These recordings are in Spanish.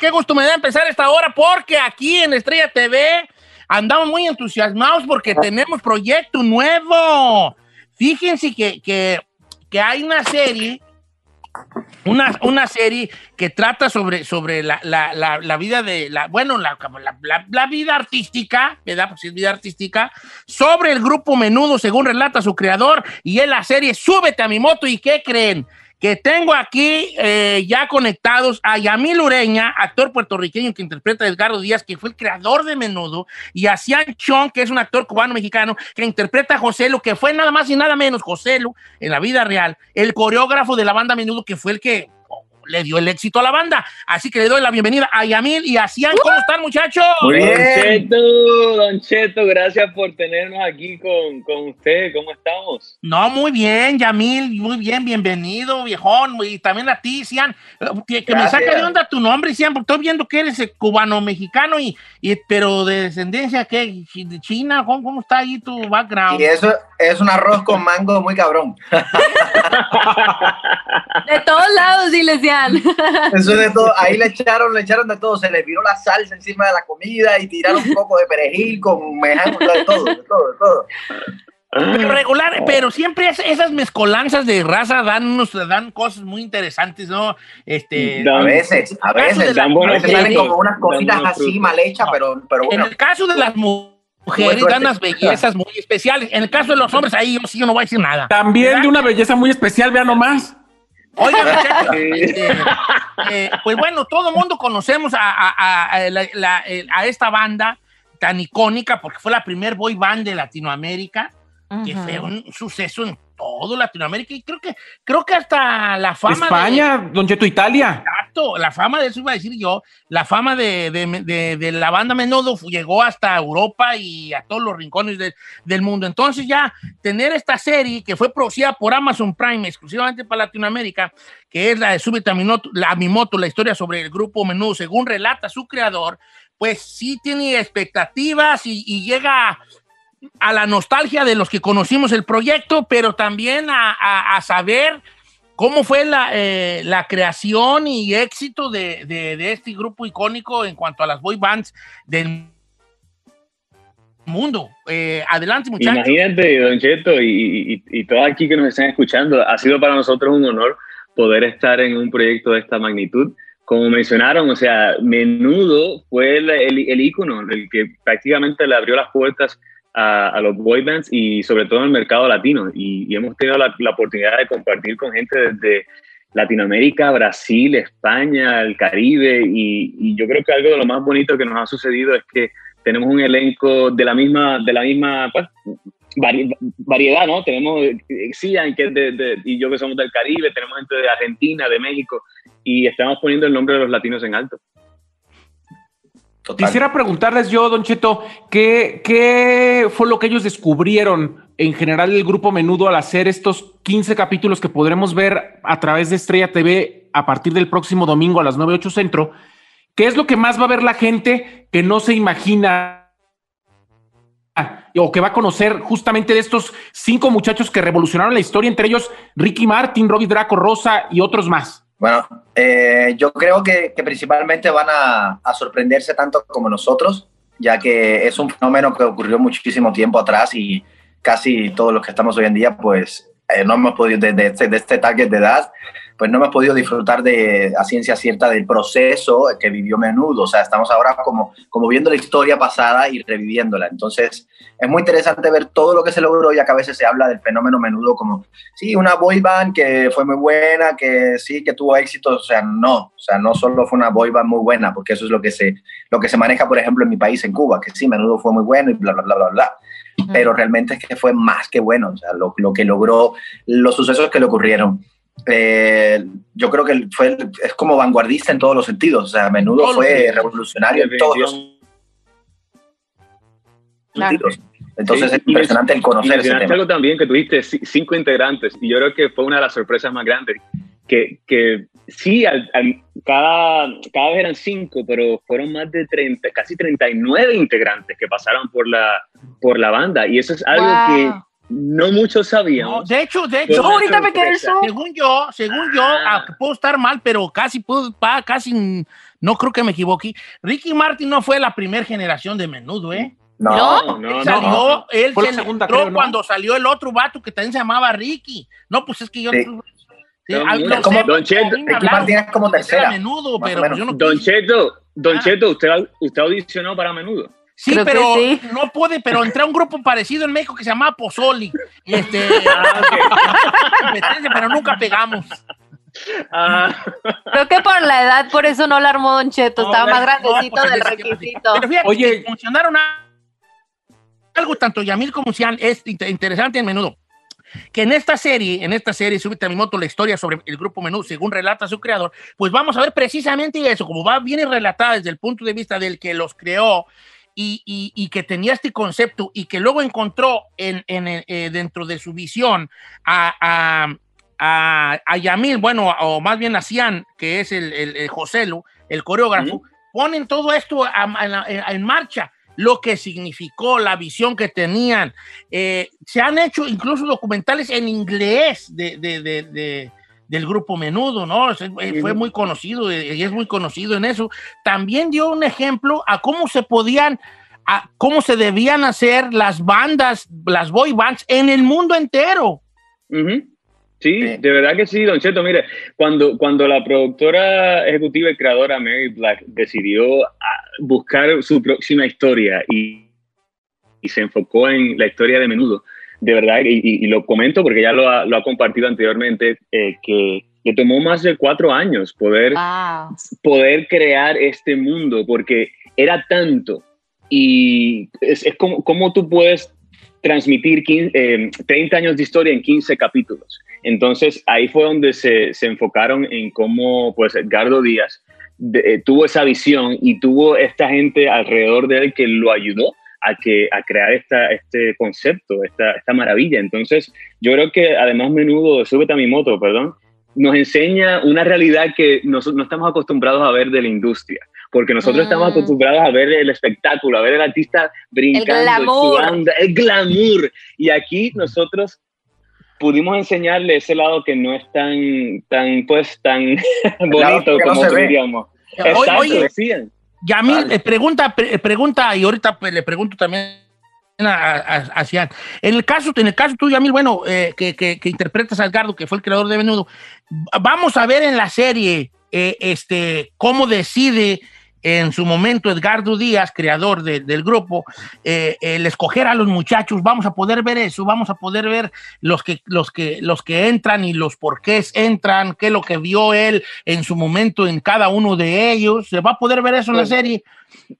Qué gusto me da empezar esta hora porque aquí en Estrella TV andamos muy entusiasmados porque tenemos proyecto nuevo. Fíjense que, que, que hay una serie una, una, serie que trata sobre, sobre la, la, la, vida de la, bueno, la, la, vida artística, ¿verdad? Pues es vida artística, sobre el grupo Menudo, según relata su creador, y es la serie Súbete a mi moto, ¿y qué creen? Que tengo aquí eh, ya conectados a Yamil Ureña, actor puertorriqueño que interpreta a Edgardo Díaz, que fue el creador de Menudo, y a Cian Chong, que es un actor cubano-mexicano, que interpreta a José Lu, que fue nada más y nada menos José Lu, en la vida real, el coreógrafo de la banda Menudo, que fue el que le dio el éxito a la banda. Así que le doy la bienvenida a Yamil y a Cian. ¿Cómo están, muchachos? Muy bien. Don Cheto, Don Cheto, gracias por tenernos aquí con, con usted. ¿Cómo estamos? No, muy bien, Yamil, muy bien, bienvenido, viejón. Y también a ti, Cian. Que, me saca de onda tu nombre, Cian, porque estoy viendo que eres cubano-mexicano, y, y, pero de descendencia, ¿qué? ¿De China? ¿Cómo, ¿Cómo está ahí tu background? Y eso es un arroz con mango muy cabrón. de todos lados, dile, Cian. Eso de todo, ahí le echaron, le echaron de todo, se le viró la salsa encima de la comida y tiraron un poco de perejil con mejano, de todo, de todo, de todo. Pero regular, pero siempre esas mezcolanzas de raza dan unos, dan cosas muy interesantes, ¿no? Este, a veces, a veces, dan salen como unas cositas así mal hechas, pero, pero bueno. En el caso de las mujeres dan unas bellezas muy especiales. En el caso de los hombres, ahí yo sí yo no voy a decir nada. También de una belleza muy especial, vean nomás. Oiga, este, eh, pues bueno, todo el mundo conocemos a, a, esta banda tan icónica porque fue la primer boy band de Latinoamérica, que fue un suceso en todo Latinoamérica y creo que, creo que hasta la fama. España, Don Cheto, Italia. Exacto, la fama de eso iba a decir yo, la fama de, de, de, la banda Menudo llegó hasta Europa y a todos los rincones del mundo. Entonces, ya tener esta serie que fue producida por Amazon Prime exclusivamente para Latinoamérica, que es la de Súbita a mi, mi moto, la historia sobre el grupo Menudo, según relata su creador, pues sí tiene expectativas y, y llega a la nostalgia de los que conocimos el proyecto, pero también a, saber cómo fue eh, la, creación y éxito de, este grupo icónico en cuanto a las boy bands del mundo. Eh, adelante, muchachos. Imagínate, Don Cheto, y, y, todos aquí que nos están escuchando, ha sido para nosotros un honor poder estar en un proyecto de esta magnitud. Como mencionaron, o sea, Menudo fue el, el, el ícono, el que prácticamente le abrió las puertas a, los boy bands y sobre todo en el mercado latino. Y, hemos tenido la, oportunidad de compartir con gente desde Latinoamérica, Brasil, España, el Caribe. Y, yo creo que algo de lo más bonito que nos ha sucedido es que tenemos un elenco de la misma, de la misma pues, variedad, ¿no? Tenemos Cian, que es de, y yo que somos del Caribe, tenemos gente de Argentina, de México, y estamos poniendo el nombre de los latinos en alto. Quisiera preguntarles yo, Don Cheto, ¿qué, ¿qué fue lo que ellos descubrieron en general el grupo Menudo al hacer estos 15 capítulos que podremos ver a través de Estrella TV a partir del próximo domingo a las 9, 8 centro? ¿Qué es lo que más va a ver la gente que no se imagina o que va a conocer justamente de estos cinco muchachos que revolucionaron la historia, entre ellos Ricky Martin, Robbie Draco Rosa y otros más? Bueno, eh, yo creo que, principalmente van a, sorprenderse tanto como nosotros, ya que es un fenómeno que ocurrió muchísimo tiempo atrás y casi todos los que estamos hoy en día, pues eh, no hemos podido, de, este, de este target de edad, pues no hemos podido disfrutar de a ciencia cierta del proceso que vivió Menudo. O sea, estamos ahora como, como viendo la historia pasada y reviviéndola. Entonces, es muy interesante ver todo lo que se logró, ya que a veces se habla del fenómeno Menudo como, sí, una boy band que fue muy buena, que sí, que tuvo éxito. O sea, no. O sea, no solo fue una boy band muy buena, porque eso es lo que se, lo que se maneja, por ejemplo, en mi país, en Cuba, que sí, Menudo fue muy bueno y bla, bla, bla, bla, bla pero realmente es que fue más que bueno, o sea, lo, lo, que logró, los sucesos que le ocurrieron. Eh, yo creo que fue, es como vanguardista en todos los sentidos. O sea, a menudo fue revolucionario en todos los sentidos. Entonces es impresionante el conocer ese tema. algo también que tuviste cinco integrantes y yo creo que fue una de las sorpresas más grandes. Que, que sí, cada, cada vez eran cinco, pero fueron más de 30, casi 39 integrantes que pasaron por la, por la banda. Y eso es algo que no muchos No, sabíamos. de hecho, de hecho, ahorita me quedé sorpresa. eso. según yo, según yo, Ah. ah, puedo estar mal, pero casi puedo, pa- casi no creo que me equivoque. Ricky Martin no fue la primera generación de menudo, ¿eh? No, No, no, Él no. salió, él Fue la se segunda, entró creo, ¿no? cuando salió el otro vato que también se llamaba Ricky. No, pues es que yo. Sí. No Como sé, Don Cheto, Ricky Martin es como tercera. menudo, pero pues yo no Don. Cheto, Don Ah. Cheto, usted, usted audicionó para menudo. Sí, Creo pero sí. no pude, pero entré a un grupo parecido en México que se llamaba Pozoli. Este, competencia, pero nunca pegamos. Ah, Creo que por la edad, por eso no la armó Don Cheto. No, Estaba más no, grandecito pues, del requisito. Pero fíjate, Oye. a- algo tanto Yamil como Cian es int- interesante en menudo. Que en esta serie, en esta serie, Súbete a mi moto, la historia sobre el grupo Menú, según relata su creador, pues vamos a ver precisamente eso, como va bien relatada desde el punto de vista del que los creó y, y- y que tenía este concepto y que luego encontró en, en, eh, dentro de su visión a, a, a, a Yamil, bueno, o más bien a Cian, que es el, el, el Joselo, el coreógrafo, ponen todo esto en marcha, lo que significó, la visión que tenían. Eh, se han hecho incluso documentales en inglés de, de- de- de- del grupo Menudo, ¿no? Eh, Fue muy conocido eh, y es muy conocido en eso. También dio un ejemplo a cómo se podían, a cómo se debían hacer las bandas, las boy bands en el mundo entero. Sí, de verdad que sí, Don Cheto. Mire, cuando, cuando la productora ejecutiva y creadora Mary Black decidió ah, buscar su próxima historia y, y se enfocó en la historia de menudo, de verdad, y, y- y lo comento porque ya lo ha, lo ha compartido anteriormente, eh, que le tomó más de cuatro años poder Wow. poder crear este mundo, porque era tanto y es, es como, como tú puedes transmitir 15, eh, 30 años de historia en 15 capítulos. Entonces ahí fue donde se, se enfocaron en cómo pues Edgardo Díaz de- eh, tuvo esa visión y tuvo esta gente alrededor de él que lo ayudó a, que, a crear esta, este concepto, esta, esta maravilla. Entonces yo creo que además menudo, súbete a mi moto, perdón, nos enseña una realidad que nos- no estamos acostumbrados a ver de la industria, porque nosotros Mm. estamos acostumbrados a ver el espectáculo, a ver el artista brincando, glamour. sudando, el glamour. Y aquí nosotros pudimos enseñarle ese lado que no es tan, tan pues, tan bonito no como ve. diríamos. Exacto, oye, decían. Yamil, Vale. eh, pregunta, pre- pregunta, y ahorita pues, le pregunto también a, a- a Cian. En el caso, en el caso tú, Yamil, bueno, eh, que, que- que interpretas a Edgardo, que fue el creador de Menudo, vamos a ver en la serie eh, este, cómo decide en su momento Edgardo Díaz, creador de- del grupo, eh, el escoger a los muchachos, vamos a poder ver eso, vamos a poder ver los que, los que, los que entran y los porqués entran, qué es lo que vio él en su momento en cada uno de ellos, se va a poder ver eso en la Pues, serie.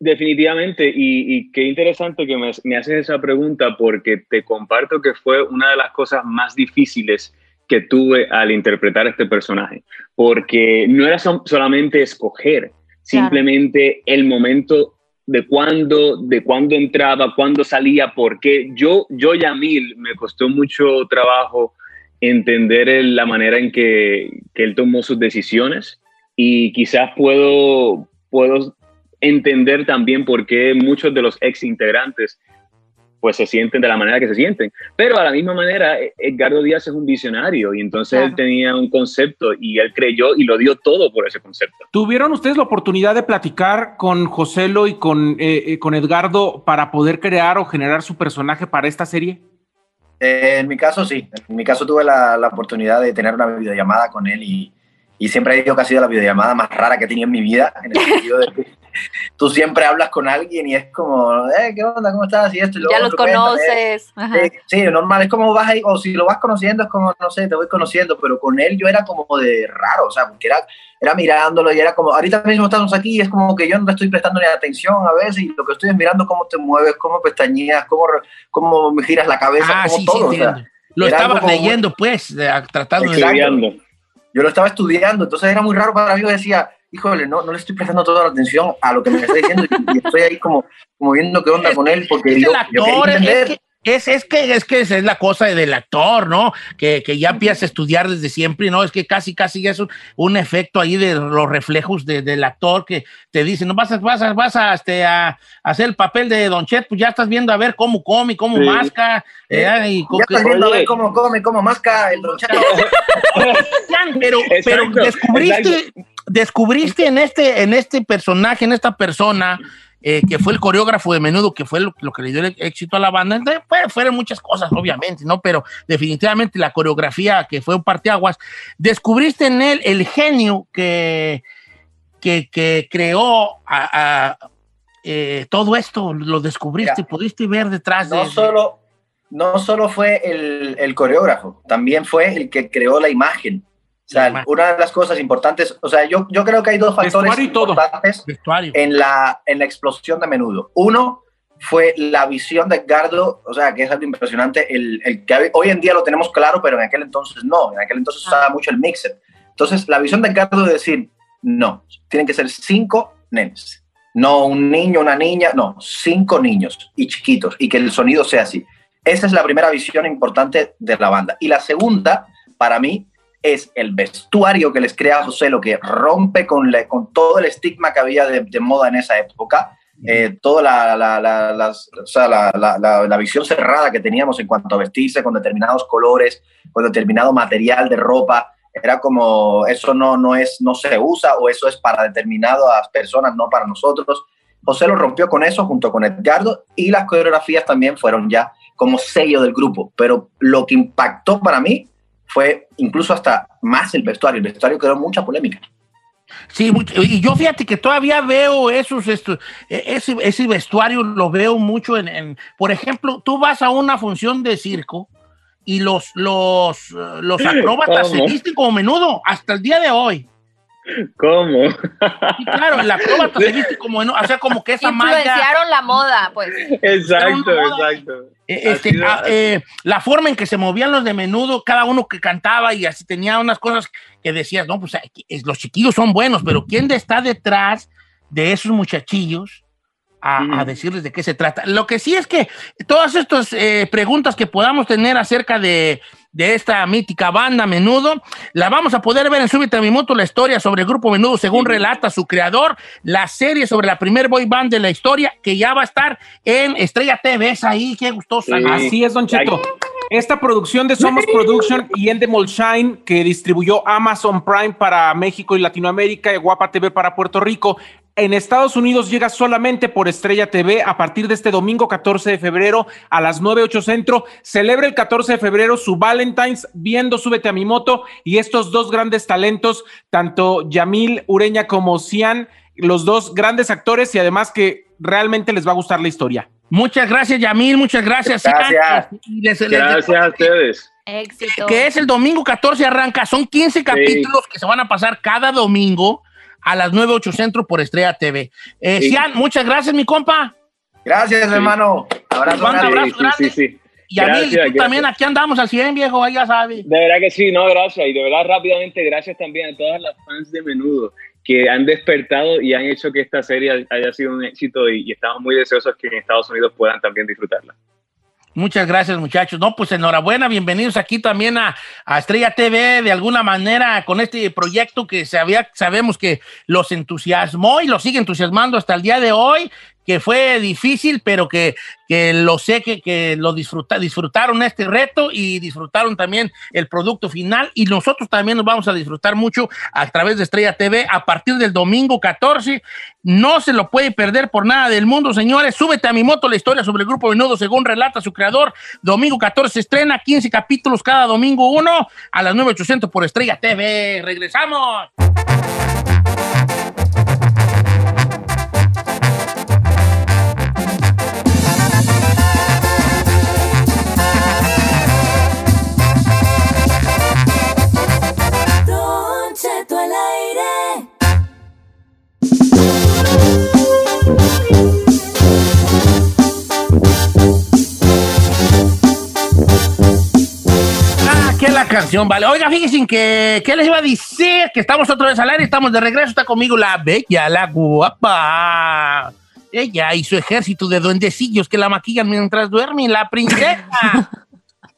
Definitivamente, y, y qué interesante que me, me haces esa pregunta porque te comparto que fue una de las cosas más difíciles que tuve al interpretar este personaje, porque no era solamente escoger, simplemente el momento de cuándo, de cuándo entraba, cuándo salía, porque yo, yo Yamil, me costó mucho trabajo entender el- la manera en que, que él tomó sus decisiones y quizás puedo, puedo entender también por qué muchos de los ex integrantes pues se sienten de la manera que se sienten. Pero a la misma manera, eh, Edgardo Díaz es un visionario y entonces Claro. él tenía un concepto y él creyó y lo dio todo por ese concepto. ¿Tuvieron ustedes la oportunidad de platicar con Joselo y con, eh, eh, con Edgardo para poder crear o generar su personaje para esta serie? Eh, en mi caso sí, en mi caso tuve la, la oportunidad de tener una videollamada con él y, y siempre digo que ha sido la videollamada más rara que he tenido en mi vida, en el sentido de que tú siempre hablas con alguien y es como, eh, ¿qué onda? ¿Cómo estás? Y esto y lo Ya los otro, cuéntame. conoces. Ajá. Sí, normal, es como vas ahí, o si lo vas conociendo es como, no sé, te voy conociendo, pero con él yo era como de raro, o sea, porque era, era mirándolo y era como, ahorita mismo estamos aquí y es como que yo no le estoy prestando ni atención a veces y lo que estoy es mirando cómo te mueves, cómo pestañeas, cómo, cómo me giras la cabeza, Ah, cómo sí, todo, sí, o sea, entiendo. Lo era estaba algo como muy- leyendo, pues, de- tratando de... Yo lo estaba estudiando, entonces era muy raro para mí, yo decía, híjole, no, no le estoy prestando toda la atención a lo que me está diciendo y, y estoy ahí como, como viendo qué onda con él, porque Es yo, el yo quería actor, es entender. que Es, es que es que esa es la cosa del actor, ¿no? Que, que ya empiezas a estudiar desde siempre, ¿no? Es que casi, casi ya es un, un efecto ahí de los reflejos de- del actor que te dice, no vas a, vas a, vas a, este, a hacer el papel de Don Chet, pues ya estás viendo a ver cómo come, cómo Sí. masca, eh, y co- Ya estás viendo a ver cómo come, cómo masca el Don Cheto. Yan, pero, pero Exacto, descubriste, descubriste en este, en este personaje, en esta persona, eh, que fue el coreógrafo de menudo, que fue lo, lo que le dio el éxito a la banda. Entonces, fue- fueron muchas cosas, obviamente, ¿no? Pero definitivamente la coreografía, que fue un parteaguas, descubriste en él el genio que, que, que creó a- a, eh, todo esto, lo descubriste, Mira, pudiste ver detrás de... No solo, no solo fue el, el coreógrafo, también fue el que creó la imagen. O La sea, imagen. una de las cosas importantes, o sea, yo, yo creo que hay dos factores importantes en la, en la explosión de menudo. Uno fue la visión de Edgardo, o sea, que es algo impresionante, el, el que hoy en día lo tenemos claro, pero en aquel entonces no, en aquel entonces usaba mucho el mixer. Entonces, la visión de Edgardo de decir, no, tienen que ser cinco nenes, no un niño, una niña, no, cinco niños y chiquitos, y que el sonido sea así. Esa es la primera visión importante de la banda. Y la segunda, para mí, es el vestuario que les crea José, lo que rompe con, la- con todo el estigma que había de, de moda en esa época, eh, toda la, la- la- o sea, la- la- la- la visión cerrada que teníamos en cuanto a vestirse con determinados colores, con determinado material de ropa, era como eso no, no, es, no se usa o eso es para determinadas personas, no para nosotros. José lo rompió con eso junto con Edgardo y las coreografías también fueron ya como sello del grupo, pero lo que impactó para mí fue incluso hasta más el vestuario. El vestuario creó mucha polémica. Sí, y yo fíjate que todavía veo esos, esto- e- ese, ese vestuario lo veo mucho en, en- por ejemplo, tú vas a una función de circo y los, los, eh, los acróbatas se ¿Cómo? visten como menudo hasta el día de hoy. ¿Cómo? Sí, claro, el acróbata se viste como menudo, o sea, como que esa malla, Influenciaron la moda, pues. exacto, exacto. eh, este, ah, eh, la forma en que se movían los de menudo, cada uno que cantaba y así tenía unas cosas que decías, no, pues es- los chiquillos son buenos, pero ¿quién está detrás de esos muchachillos? A, a Ujú. decirles de qué se trata. Lo que sí es que todas estas eh, preguntas que podamos tener acerca de, de esta mítica banda Menudo, la vamos a poder ver en Súbete a mi moto, la historia sobre el grupo Menudo, según relata su creador, la serie sobre la primer boy band de la historia, que ya va a estar en Estrella TV. Es ahí, qué gustosa. Sí. Así es, Don Cheto. Esta producción de Somos Production y Endemol Shine, que distribuyó Amazon Prime para México y Latinoamérica y Guapa TV para Puerto Rico, en Estados Unidos llega solamente por Estrella TV a partir de este domingo 14 de febrero a las 9, 8 centro. Celebra el 14 de febrero su Valentine's viendo Súbete a mi moto y estos dos grandes talentos, tanto Yamil Ureña como Cian, los dos grandes actores y además que realmente les va a gustar la historia. Muchas gracias, Yamil. Muchas gracias. Gracias. Y les- les- Gracias a ustedes. Éxito. que es el domingo 14 arranca. Son 15 capítulos que se van a pasar cada domingo a las 9, 8 centro por Estrella TV. Eh, Sí. Cian, muchas gracias, mi compa. Gracias, Sí. hermano. Abrazo grande. abrazo Sí, sí, grande. sí, sí. Y y Gracias, tú gracias. también aquí andamos al 100, viejo, ahí ya sabes. De verdad que sí, no, gracias. Y de verdad, rápidamente, gracias también a todas las fans de Menudo que han despertado y han hecho que esta serie haya sido un éxito y, y estamos muy deseosos que en Estados Unidos puedan también disfrutarla. Muchas gracias, muchachos. No, pues enhorabuena, bienvenidos aquí también a, a Estrella TV, de alguna manera, con este proyecto que sabía, sabemos que los entusiasmó y los sigue entusiasmando hasta el día de hoy, que fue difícil, pero que, que lo sé que, que lo disfruta, disfrutaron este reto y disfrutaron también el producto final. Y nosotros también nos vamos a disfrutar mucho a través de Estrella TV a partir del domingo 14. No se lo puede perder por nada del mundo, señores. Súbete a mi moto la historia sobre el grupo Menudo, según relata su creador. Domingo 14 se estrena, 15 capítulos cada domingo uno a las 9800 por Estrella TV. Regresamos. Canción, vale. Oiga, fíjense que, ¿qué les iba a decir? Que estamos otra vez al aire, estamos de regreso, está conmigo la bella, la guapa. Ella y su ejército de duendecillos que la maquillan mientras duerme, la princesa.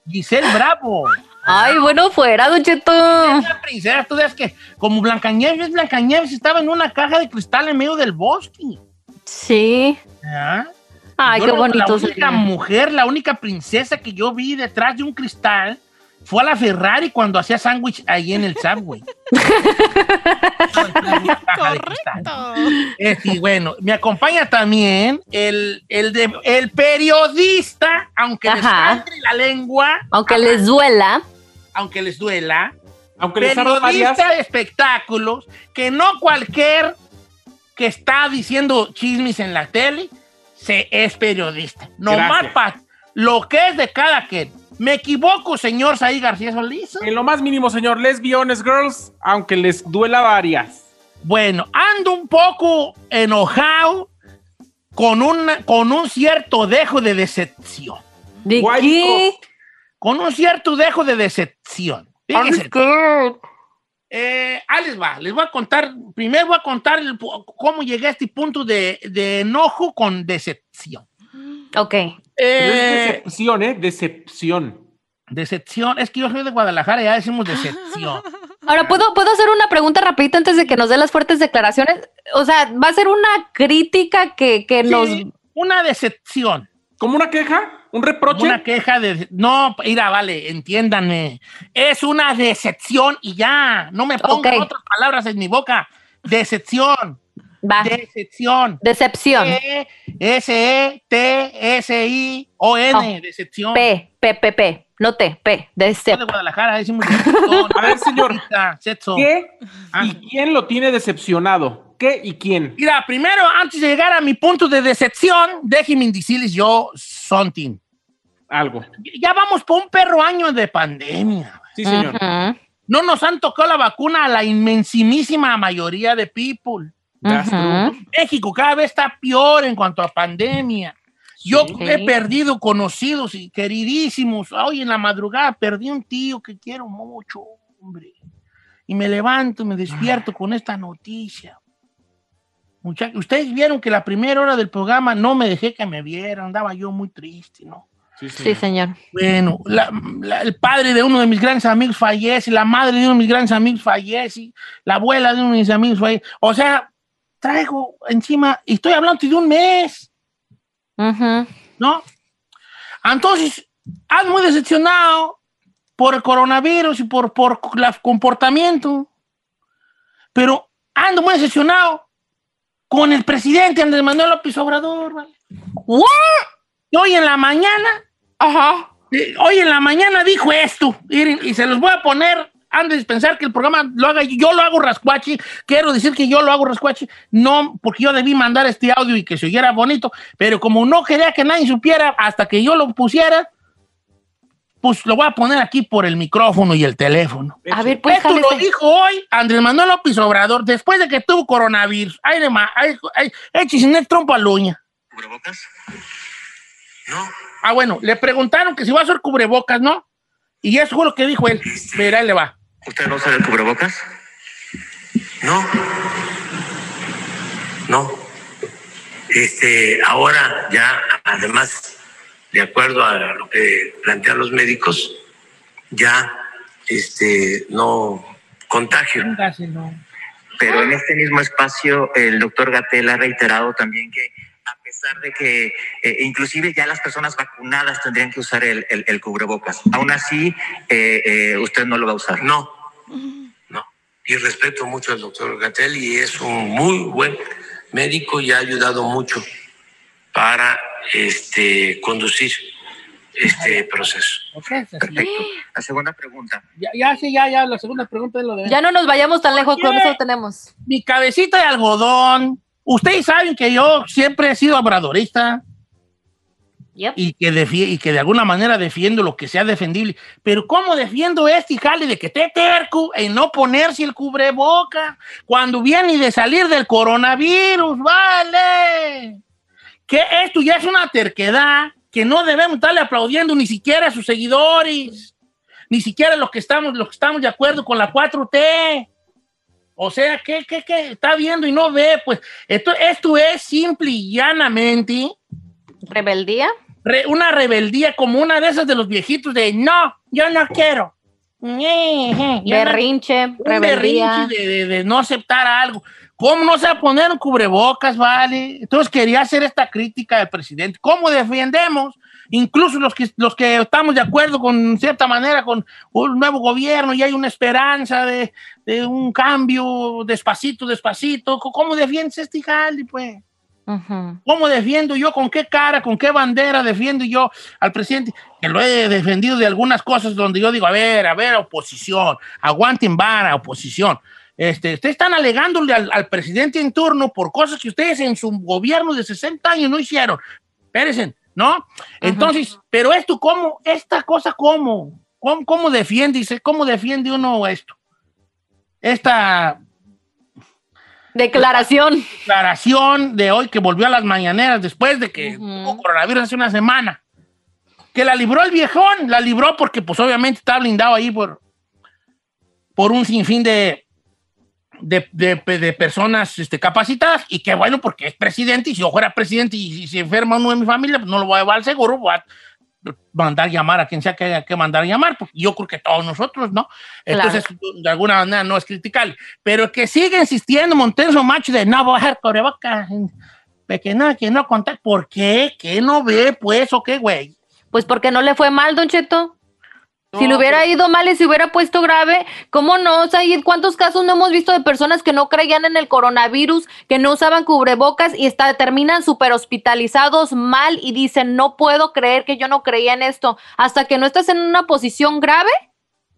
Giselle Bravo. Ay, bueno, fuera, Don Cheto. La princesa, tú ves que como Blancanieves, Blancanieves estaba en una caja de cristal en medio del bosque. Sí. ¿Ah? Ay, Yo qué bonito La única sería. mujer, la única princesa que yo vi detrás de un cristal fue a la Ferrari cuando hacía sándwich ahí en el Subway. Cristal. Este, y bueno, me acompaña también el, el, de- el periodista, aunque les Ajá. sangre la lengua, Aunque les duela. aunque les duela, Aunque les periodista de espectáculos, que no cualquier que está diciendo chismes en la tele se es periodista. No más Gracias. para lo que es de cada quien. Me equivoco, señor Saí García Solís. En lo más mínimo, señor, let's be honest, girls, aunque les duela varias. Bueno, ando un poco enojado con, una, con un cierto dejo de decepción. ¿De qué? Con un cierto dejo de decepción. Fíjense, eh, ahí les va, les voy a contar, primero voy a contar el cómo llegué a este punto de, de enojo con decepción. Ok. Es Eh, decepción, ¿eh? Decepción. decepción, es que yo soy de Guadalajara, ya decimos decepción. Ahora, ¿puedo, ¿puedo hacer una pregunta rapidita antes de que nos dé las fuertes declaraciones? O sea, ¿va a ser una crítica que, que nos... Una decepción. ¿Como una queja? ¿Un reproche? Una queja de... No, mira, vale, entiéndanme. Es una decepción y ya. No me pongan otras palabras en mi boca. Decepción. Va. Decepción. Decepción. E S-E-T-S-I-O-N. No. Decepción. P, P, P, P. No T, P. Soy Decep. de Guadalajara, decimos decepción. A ver, señor. ¿Qué Ah. y quién lo tiene decepcionado? ¿Qué y quién? Mira, primero, antes de llegar a mi punto de decepción, déjenme decirles yo something. Algo. Ya vamos por un perro año de pandemia. Sí, señor. No nos han tocado la vacuna a la inmensimísima mayoría de people. México cada vez está peor en cuanto a pandemia. Yo Sí. he perdido conocidos y queridísimos. Hoy en la madrugada perdí un tío que quiero mucho, hombre. Y me levanto, me despierto con esta noticia. Muchachos, ustedes vieron que la primera hora del programa no me dejé que me vieran, andaba yo muy triste, ¿no? Sí, Sí, señor. Bueno, la- la- el padre de uno de mis grandes amigos fallece, la madre de uno de mis grandes amigos fallece, la abuela de uno de mis amigos fallece. O sea, traigo encima, y estoy hablando de un mes, Ujú. ¿no? Entonces, ando muy decepcionado por el coronavirus y por, por el comportamiento, pero ando muy decepcionado con el presidente Andrés Manuel López Obrador, ¿vale? What? Y hoy en la mañana Ajá. Eh, Hoy en la mañana dijo esto, miren, y se los voy a poner antes de pensar que el programa lo haga, yo lo hago rascuachi, quiero decir que yo lo hago rascuachi, no, porque yo debí mandar este audio y que se oyera bonito, pero como no quería que nadie supiera hasta que yo lo pusiera, pues lo voy a poner aquí por el micrófono y el teléfono. A ver, pues, Esto lo jálese. dijo hoy Andrés Manuel López Obrador, después de que tuvo coronavirus. Ay, de ma, ay, ay, el trompo a la uña. ¿Cubrebocas? No. Ah, bueno, le preguntaron que si va a hacer cubrebocas, ¿no? Y eso fue lo que dijo él. Mira, ahí le va. ¿Usted no usa el cubrebocas? No. No. Este, ahora ya, además, de acuerdo a lo que plantean los médicos, ya este, no contagio. Pero en este mismo espacio, el doctor Gatel ha reiterado también que a pesar de que eh, inclusive ya las personas vacunadas tendrían que usar el, el- el cubrebocas, aún así eh, eh, usted no lo va a usar. No, no. Y respeto mucho al doctor Gatel y es un muy buen médico y ha ayudado mucho para este, conducir este proceso. Perfecto. La segunda pregunta. Ya, ya, sí, ya, ya, la segunda pregunta es lo de... Ya no nos vayamos tan lejos, con eso tenemos. Mi cabecita de algodón. Ustedes saben que yo siempre he sido obradorista Yep. y que, y que de alguna manera defiendo lo que sea defendible. Pero ¿cómo defiendo este jale de que esté terco en no ponerse el cubreboca cuando viene de salir del coronavirus? ¡Vale! Que esto ya es una terquedad que no debemos estarle aplaudiendo ni siquiera a sus seguidores, ni siquiera los que estamos, los que estamos de acuerdo con la 4T. O sea, ¿qué, qué, qué? Está viendo y no ve, pues. Esto, esto es simple y llanamente ¿Rebeldía? Re- una rebeldía como una de esas de los viejitos de no, yo no quiero. No- Berrinche, rebeldía. berrinche de, de- de no aceptar algo. ¿Cómo no se va a poner un cubrebocas, vale? Entonces quería hacer esta crítica del presidente. ¿Cómo defendemos? Incluso los que, los que estamos de acuerdo con cierta manera con un nuevo gobierno y hay una esperanza de, de un cambio despacito, despacito. ¿Cómo defiendes este jale, pues? ¿Cómo defiendo yo? ¿Con qué cara? ¿Con qué bandera defiendo yo al presidente? Que lo he defendido de algunas cosas donde yo digo, a ver, a ver, oposición, aguanten vara, oposición. Este, ustedes están alegándole al, al presidente en turno por cosas que ustedes en su gobierno de 60 años no hicieron. Espérense, ¿no? Entonces, pero esto, ¿cómo? Esta cosa, ¿cómo? ¿Cómo, cómo defiende? ¿Cómo defiende uno esto? Esta Declaración. declaración de hoy que volvió a las mañaneras después de que tuvo coronavirus hace una semana. Que la libró el viejón, la libró porque pues obviamente está blindado ahí por, por un sinfín de, de, de- de personas este, capacitadas y que bueno porque es presidente y si yo fuera presidente y si se enferma uno de mi familia pues no lo voy a llevar al seguro, voy a mandar llamar a quien sea que haya que mandar llamar, porque yo creo que todos nosotros, ¿no? Entonces, de alguna manera no es criticar, pero que sigue insistiendo Montenso Macho de no voy a dejar cubrebocas, de que no, que no contar, ¿por qué? ¿Qué no ve, pues, o qué, güey? Pues porque no le fue mal, Don Cheto. Si le hubiera ido mal y se hubiera puesto grave, ¿cómo no? O sea, ¿y ¿cuántos casos no hemos visto de personas que no creían en el coronavirus, que no usaban cubrebocas y está, terminan súper hospitalizados mal y dicen, no puedo creer que yo no creía en esto? Hasta que no estás en una posición grave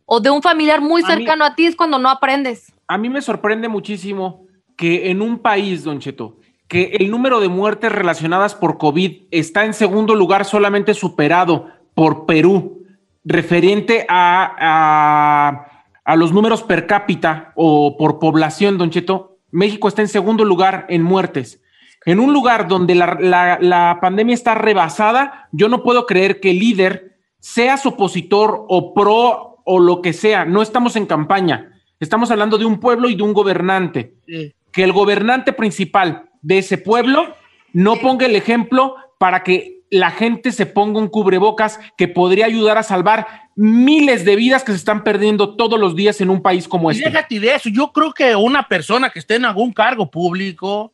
o de un familiar muy A mí- cercano a ti es cuando no aprendes. A mí me sorprende muchísimo que en un país, Don Cheto, que el número de muertes relacionadas por COVID está en segundo lugar solamente superado por Perú, referente a, a, a los números per cápita o por población, Don Cheto, México está en segundo lugar en muertes. En un lugar donde la, la- la pandemia está rebasada, yo no puedo creer que el líder, seas opositor o pro o lo que sea, no estamos en campaña. Estamos hablando de un pueblo y de un gobernante. Sí. Que el gobernante principal de ese pueblo no ponga el ejemplo para que la gente se ponga un cubrebocas que podría ayudar a salvar miles de vidas que se están perdiendo todos los días en un país como Y este. déjate de eso, yo creo que una persona que esté en algún cargo público,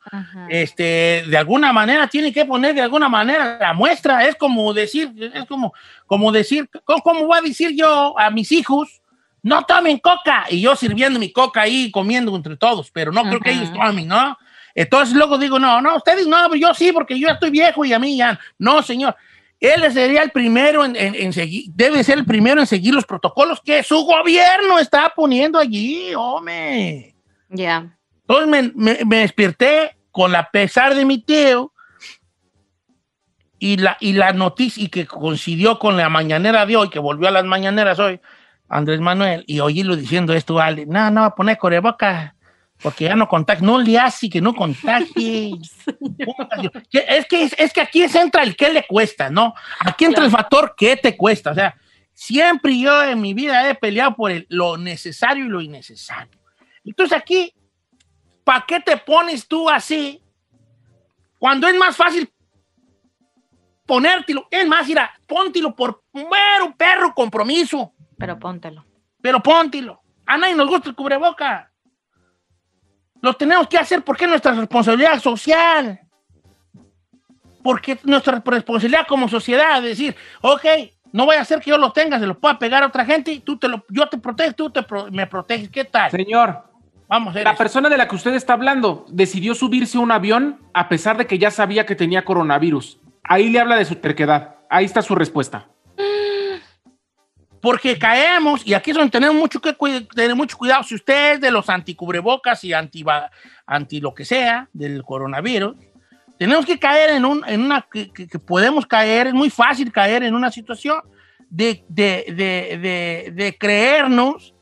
este, de alguna manera tiene que poner de alguna manera la muestra. Es como decir, es como, como decir, ¿cómo, cómo voy a decir yo a mis hijos? No tomen coca. Y yo sirviendo mi coca ahí, comiendo entre todos, pero no creo que ellos tomen, ¿no? Entonces luego digo, no, no, ustedes no, yo sí, porque yo ya estoy viejo y a mí ya. No, señor. Él sería el primero en, en- en seguir, debe ser el primero en seguir los protocolos que su gobierno está poniendo allí, hombre. Ya. Entonces me, me- me desperté con la pesar de mi tío y la, y la noticia y que coincidió con la mañanera de hoy, que volvió a las mañaneras hoy, Andrés Manuel, y oírlo diciendo esto, vale, no, no va a poner coreboca porque ya no contagia, no le hace que no contagie. Es, que, es que aquí entra el qué le cuesta, ¿no? Aquí entra el factor qué te cuesta. O sea, siempre yo en mi vida he peleado por el- lo necesario y lo innecesario. Entonces aquí, ¿para qué te pones tú así cuando es más fácil ponértelo? Es más, mira, póntelo por mero perro compromiso, Pero póntelo. pero póntelo. A nadie nos gusta el cubreboca. Lo tenemos que hacer porque es nuestra responsabilidad social. Porque es nuestra responsabilidad como sociedad. Decir, ok, no voy a hacer que yo lo tenga, se lo pueda pegar a otra gente, y tú te lo, yo te protejo, tú te pro- me proteges. ¿Qué tal? Señor, Vamos a la eso. persona de la que usted está hablando decidió subirse a un avión a pesar de que ya sabía que tenía coronavirus. Ahí le habla de su terquedad. Ahí está su respuesta. Porque caemos, y aquí es donde tenemos mucho que tener mucho cuidado. Si usted es de los anticubrebocas y anti, anti lo que sea del coronavirus, tenemos que caer en, un, en una que, que- podemos caer, es muy fácil caer en una situación de, de, de, de- creernos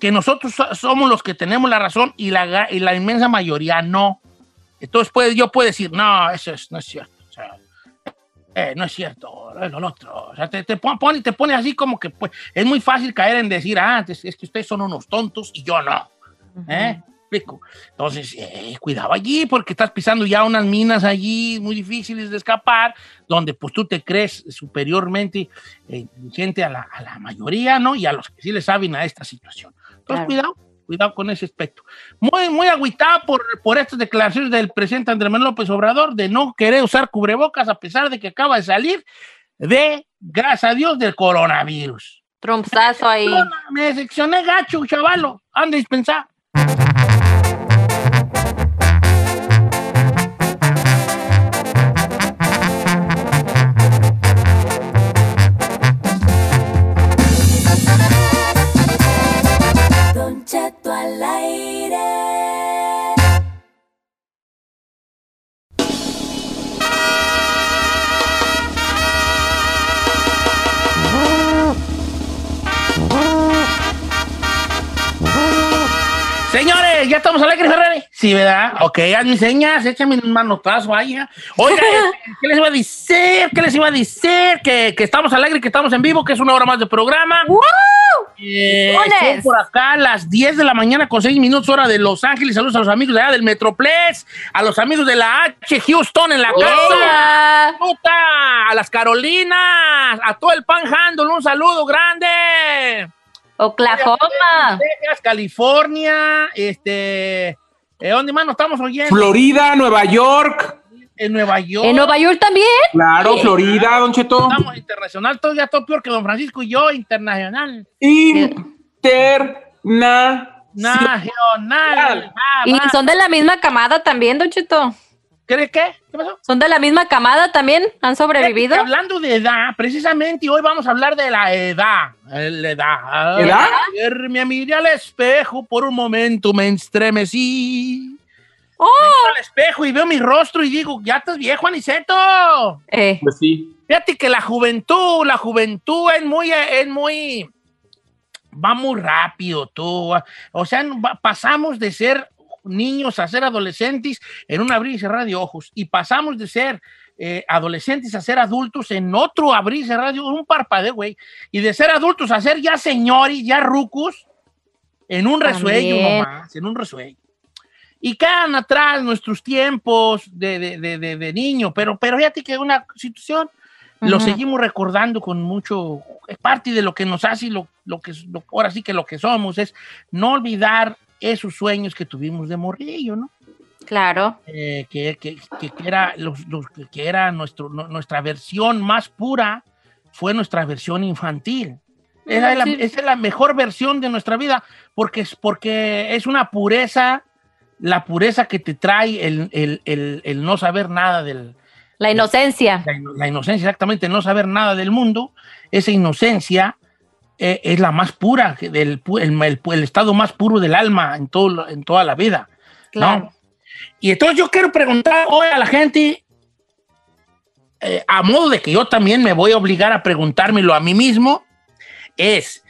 que nosotros so- somos los que tenemos la razón y la, y la inmensa mayoría no. Entonces puede, yo puedo decir, no, eso es- no es cierto. Eh, no es cierto, es lo otro. O sea, te, te pon- pone, te pone así como que pues, es muy fácil caer en decir, ah, es, es que ustedes son unos tontos y yo no. ¿eh? explico? Entonces, eh, cuidado allí porque estás pisando ya unas minas allí muy difíciles de escapar, donde pues tú te crees superiormente eh, inteligente a la, a la mayoría, ¿no? Y a los que sí le saben a esta situación. Entonces, Claro. cuidado, cuidado con ese aspecto. Muy, muy agüitado por, por estas declaraciones del presidente Andrés Manuel López Obrador de no querer usar cubrebocas a pesar de que acaba de salir de, gracias a Dios, del coronavirus. Trompazo ahí. Me decepcioné gacho, chavalo. Han de dispensar. Señores, ¿ya estamos alegres, Ferrari? Sí, ¿verdad? Ok, hazme señas, échame un manotazo. ¿eh? Oiga, este, ¿qué les iba a decir? ¿Qué les iba a decir? Que, que estamos alegres, que estamos en vivo, que es una hora más de programa. Eh, ¡Lunes! son por acá a las 10 de la mañana con 6 minutos hora de Los Ángeles. Saludos a los amigos de allá del Metroplex, a los amigos de la H Houston en la casa. Yeah. A las Carolinas, a todo el Panhandle, un saludo grande. Oklahoma. Texas, California, este, eh, ¿dónde más nos estamos oyendo? Florida, Nueva York. en Nueva York. En Nueva York también. Claro, Florida, Don Cheto. Estamos internacional, todo ya todo peor que Don Francisco y yo, internacional. Interna. Nacional. Y son de la misma camada también, Don Cheto. ¿Crees qué? ¿Qué pasó? Son de la misma camada también. Han sobrevivido. Hablando de edad, precisamente hoy vamos a hablar de la edad. Eh, La edad. ¿Edad? Ayer me miré al espejo, por un momento me estremecí. ¡Oh! Me miro al espejo y veo mi rostro y digo, ya estás viejo, Aniceto. Eh, Pues sí. Fíjate que la juventud, la juventud es muy, es muy, va muy rápido, tú. O sea, pasamos de ser niños a ser adolescentes en un abrir y cerrar de ojos. Y pasamos de ser eh, adolescentes a ser adultos en otro abrir y cerrar de ojos, un parpadeo, güey. Y de ser adultos a ser ya señores, ya rucos, en un resuello nomás, en un resuello. Y quedan atrás nuestros tiempos de, de, de, de- niño, pero, pero fíjate que una situación lo seguimos recordando con mucho, es parte de lo que nos hace y lo, lo que, lo- ahora sí que lo que somos es no olvidar esos sueños que tuvimos de morrillo, ¿no? claro. Eh, que, que- que- era, los, los- que era nuestro, nu- nuestra versión más pura, fue nuestra versión infantil. Esa es, la, Sí. esa es la mejor versión de nuestra vida, porque es, porque es una pureza, la pureza que te trae el, el- el- el no saber nada del, La inocencia. la, ino- la inocencia, exactamente, no saber nada del mundo, esa inocencia eh, es la más pura, del, el, el- el estado más puro del alma en, todo, en toda la vida. ¿no? Claro. Y entonces yo quiero preguntar hoy a la gente, eh, a modo de que yo también me voy a obligar a preguntármelo a mí mismo, es,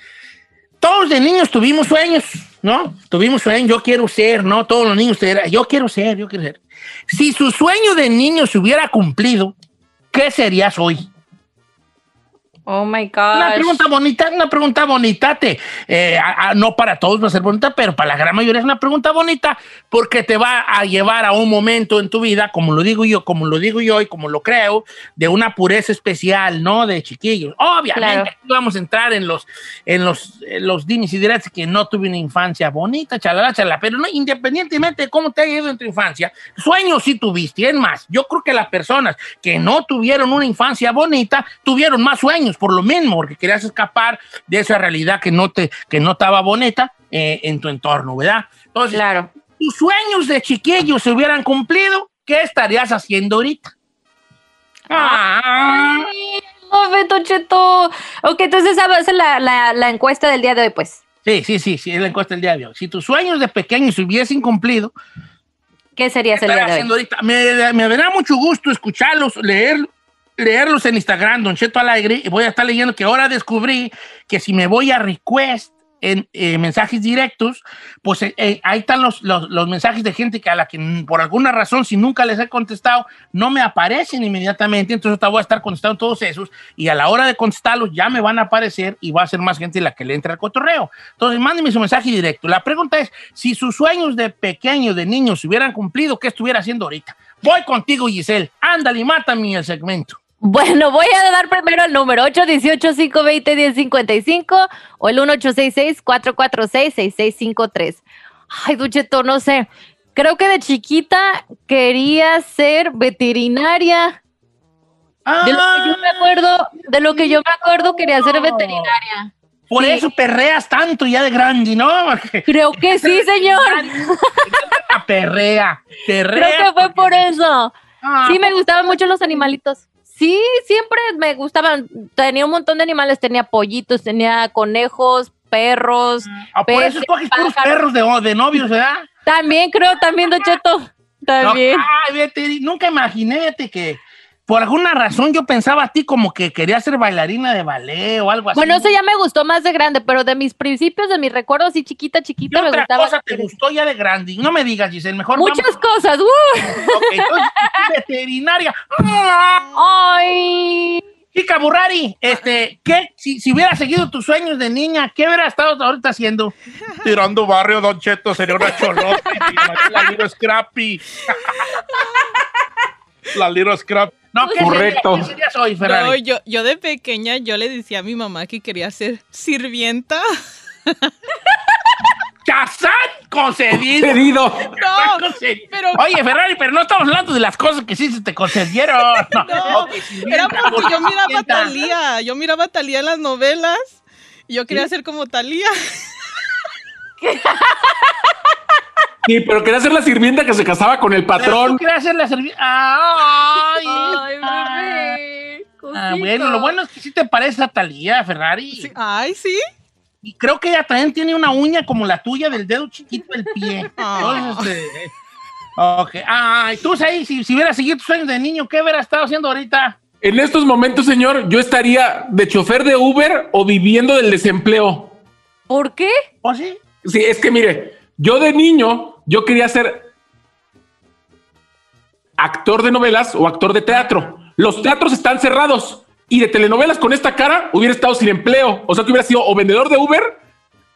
todos de niños tuvimos sueños, ¿no? Tuvimos sueños, yo quiero ser, ¿no? Todos los niños, yo quiero ser, yo quiero ser. Si su sueño de niño se hubiera cumplido, ¿qué serías hoy? Oh my Una gosh. pregunta bonita, una pregunta bonita, te, eh, a- a- no para todos va a ser bonita, pero para la gran mayoría es una pregunta bonita porque te va a llevar a un momento en tu vida, como lo digo yo, como lo digo yo y como lo creo, de una pureza especial, ¿no? De chiquillos. Obviamente, Claro. aquí vamos a entrar en los, en los, en los dimes y diretes que no tuve una infancia bonita, chalala, chalala, pero no, independientemente de cómo te haya ido en tu infancia, sueños sí tuviste. Y Es más, yo creo que las personas que no tuvieron una infancia bonita tuvieron más sueños por lo mismo, porque querías escapar de esa realidad que no, te, que no estaba bonita eh, en tu entorno, ¿verdad? Entonces, Claro. tus sueños de chiquillo se hubieran cumplido, ¿qué estarías haciendo ahorita? Ah, No, Beto Cheto. Ok, entonces esa va a ser la, la- la encuesta del día de hoy, pues. sí, sí, sí, sí, es la encuesta del día de hoy. Si tus sueños de pequeño se hubiesen cumplido, ¿Qué serías el estaré día de haciendo hoy? ahorita? Me, me dará mucho gusto escucharlos, leer, leerlos en Instagram, Don Cheto Alegre, y voy a estar leyendo que ahora descubrí que si me voy a request en eh, mensajes directos, pues eh, eh, ahí están los, los, los mensajes de gente que a la que mm, por alguna razón, si nunca les he contestado, no me aparecen inmediatamente, entonces te voy a estar contestando todos esos y a la hora de contestarlos ya me van a aparecer y va a ser más gente la que le entra al cotorreo. Entonces, mándenme su mensaje directo. La pregunta es, si sus sueños de pequeño, de niño, se hubieran cumplido, ¿qué estuviera haciendo ahorita? Voy contigo, Giselle. Ándale, mátame el segmento. Bueno, voy a dar primero el número 818-520-1055 o el 1866-446-6653. Ay, Ducheto, no sé. Creo que de chiquita quería ser veterinaria. De lo que yo me acuerdo, de lo que yo me acuerdo quería ser veterinaria. Por Sí. eso perreas tanto ya de grande, ¿no? Porque Creo que sí, señor. perrea, perrea. Creo que fue por eso. Ah, Sí, me gustaban mucho los animalitos. Sí, siempre me gustaban. Tenía un montón de animales. Tenía pollitos, tenía conejos, perros. ah, por eso peces, escoges puros perros de, de novios, ¿verdad? También creo, también, Don Cheto. También. No, ay, vete, nunca imaginé vete, que por alguna razón yo pensaba a ti como que querías ser bailarina de ballet o algo así. Bueno, eso ya me gustó más de grande, pero de mis principios, de mis recuerdos, sí, chiquita, ¿Qué chiquita, me otra gustaba. cosa te gustó ya de grande? No me digas, Giselle, mejor Muchas vamos. cosas. ¡uh! Ok, entonces, veterinaria. Ay. Chica Burrari, este, ¿qué? Si, si hubiera seguido tus sueños de niña, ¿qué hubiera estado ahorita haciendo? Tirando barrio, Don Cheto, sería una cholota. la Little Scrappy. la Little Scrap. No, ¿qué Correcto. Sería, ¿Qué serías hoy, Ferrari? No, yo, yo de pequeña yo le decía a mi mamá que quería ser sirvienta. ¡Chazán! Concedido. Querido. No, Concedido. pero- Oye, Ferrari, pero no estamos hablando de las cosas que sí se te concedieron. No, No, era porque yo miraba a. Talía. Yo miraba a Talía en las novelas. Y yo quería ser como Talía. Sí, pero quería ser la sirvienta que se casaba con el Pero tú patrón. querías hacer la servilleta. ¡Ay! Ay, bebé. Ah, bueno, lo bueno es que sí te parece a Talía, Ferrari. Sí, Ay, sí. Y creo que ella también tiene una uña como la tuya del dedo chiquito del pie. Ah. Este, ok. Ay, tú, ahí, si, si hubieras seguido tus sueños de niño, ¿qué hubieras estado haciendo ahorita? En estos momentos, señor, yo estaría de chofer de Uber o viviendo del desempleo. ¿Por qué? ¿O sí? Sí, es que mire, yo de niño, yo quería ser actor de novelas o actor de teatro. Los teatros están cerrados y de telenovelas con esta cara hubiera estado sin empleo. O sea que hubiera sido o vendedor de Uber,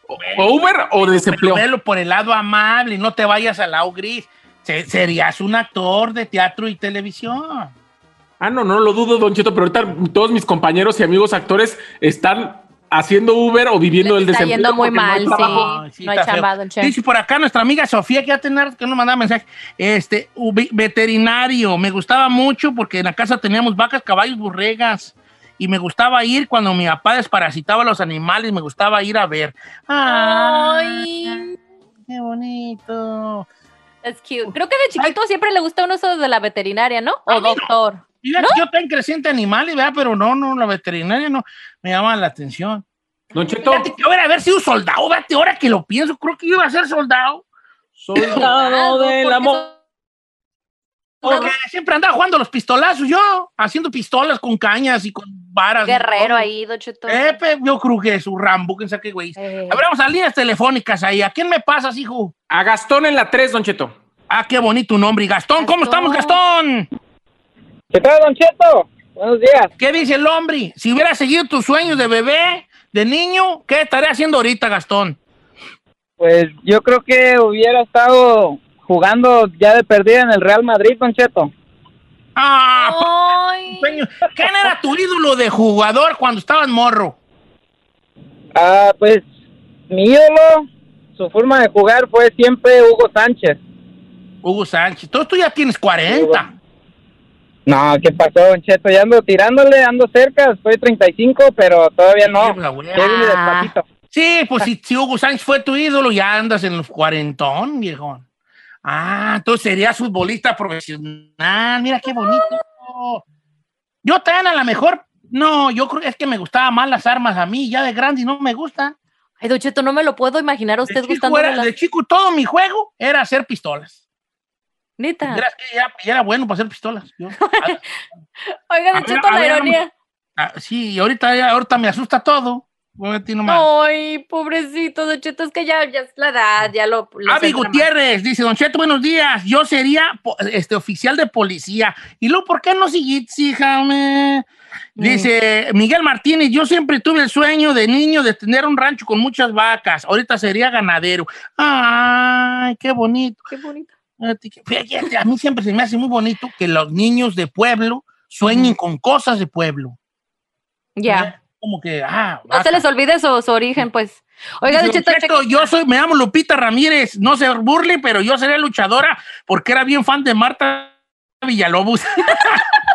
o, o Uber o de desempleo. Velo por el lado amable, no te vayas al lado gris. Se- serías un actor de teatro y televisión. Ah, no, no lo dudo, Don Cheto, pero ahorita todos mis compañeros y amigos actores están haciendo Uber o viviendo está desempleo. yendo muy no hay mal, trabajo. sí. No hay chamba, don Che. Dice por acá nuestra amiga Sofía, que ya tener que nos mandaba mensaje. Este, veterinario, me gustaba mucho porque en la casa teníamos vacas, caballos, burregas. Y me gustaba ir cuando mi papá desparasitaba a los animales, me gustaba ir a ver. ¡Ay! ¡Qué bonito! Es cute. Creo que de chiquito siempre le gusta uno eso de la veterinaria, ¿no? A O mí no. Mira, Yo tengo creciente animales, ¿verdad? Pero no, no, la veterinaria no me llama la atención. Don Cheto, Fíjate que yo hubiera haber sido soldado, fíjate, ahora que lo pienso, creo que yo iba a ser soldado. soldado del amor. Porque siempre andaba jugando los pistolazos yo, haciendo pistolas con cañas y con varas. y Guerrero ahí, Don Cheto. Eh, pe- yo creo que es un Rambo, quién sabe qué güey. Eh. A ver, vamos a líneas telefónicas ahí. ¿A quién me pasas, hijo? A Gastón en la 3, Don Cheto. Ah, qué bonito nombre. Y Gastón, ¿cómo Gastón. estamos, Gastón? ¿Qué tal, Don Cheto? Buenos días. ¿Qué dice el hombre? Si hubiera seguido tus sueños de bebé, de niño, ¿qué estaría haciendo ahorita, Gastón? Pues yo creo que hubiera estado jugando ya de perdida en el Real Madrid, Don Cheto. Ah. ¿Quién era tu ídolo de jugador cuando estabas morro? Ah, pues mi ídolo, su forma de jugar fue siempre Hugo Sánchez. Hugo Sánchez. Entonces tú ya tienes 40. No, ¿qué pasó, Don Cheto? Ya ando tirándole, ando cerca, estoy 35, pero todavía no. Sí, pues. Sí, pues si, si Hugo Sánchez fue tu ídolo, ya andas en los cuarentón, viejón. Ah, entonces serías futbolista profesional. Mira qué bonito. Yo también a lo mejor, no, yo creo que es que me gustaban más las armas a mí, ya de grande y no me gustan. Ay, Don Cheto, no me lo puedo imaginar a usted las... de chico todo mi juego era hacer pistolas. Neta. Era, era- era bueno para hacer pistolas. Yo- Oiga, A ver, a la ironía. ah, sí, y ahorita, ahorita me asusta todo. Ay, pobrecito, Don Cheto, es que ya, ya es la edad, ya lo... lo Avi. Gutiérrez dice, Don Cheto, buenos días. Yo sería este oficial de policía. Y luego, ¿por qué no seguís, hija? me? Dice Miguel Martínez, yo siempre tuve el sueño de niño de tener un rancho con muchas vacas. Ahorita sería ganadero. Ay, qué bonito. Qué bonito. Fíjate A mí siempre se me hace muy bonito que los niños de pueblo sueñen con cosas de pueblo. Ya. Como que, ah, No se les olvide su, su origen, pues. Oiga, Don Cheto, "Don Cheto, yo soy, me llamo Lupita Ramírez, no se burle, pero yo seré luchadora porque era bien fan de Marta Villalobos.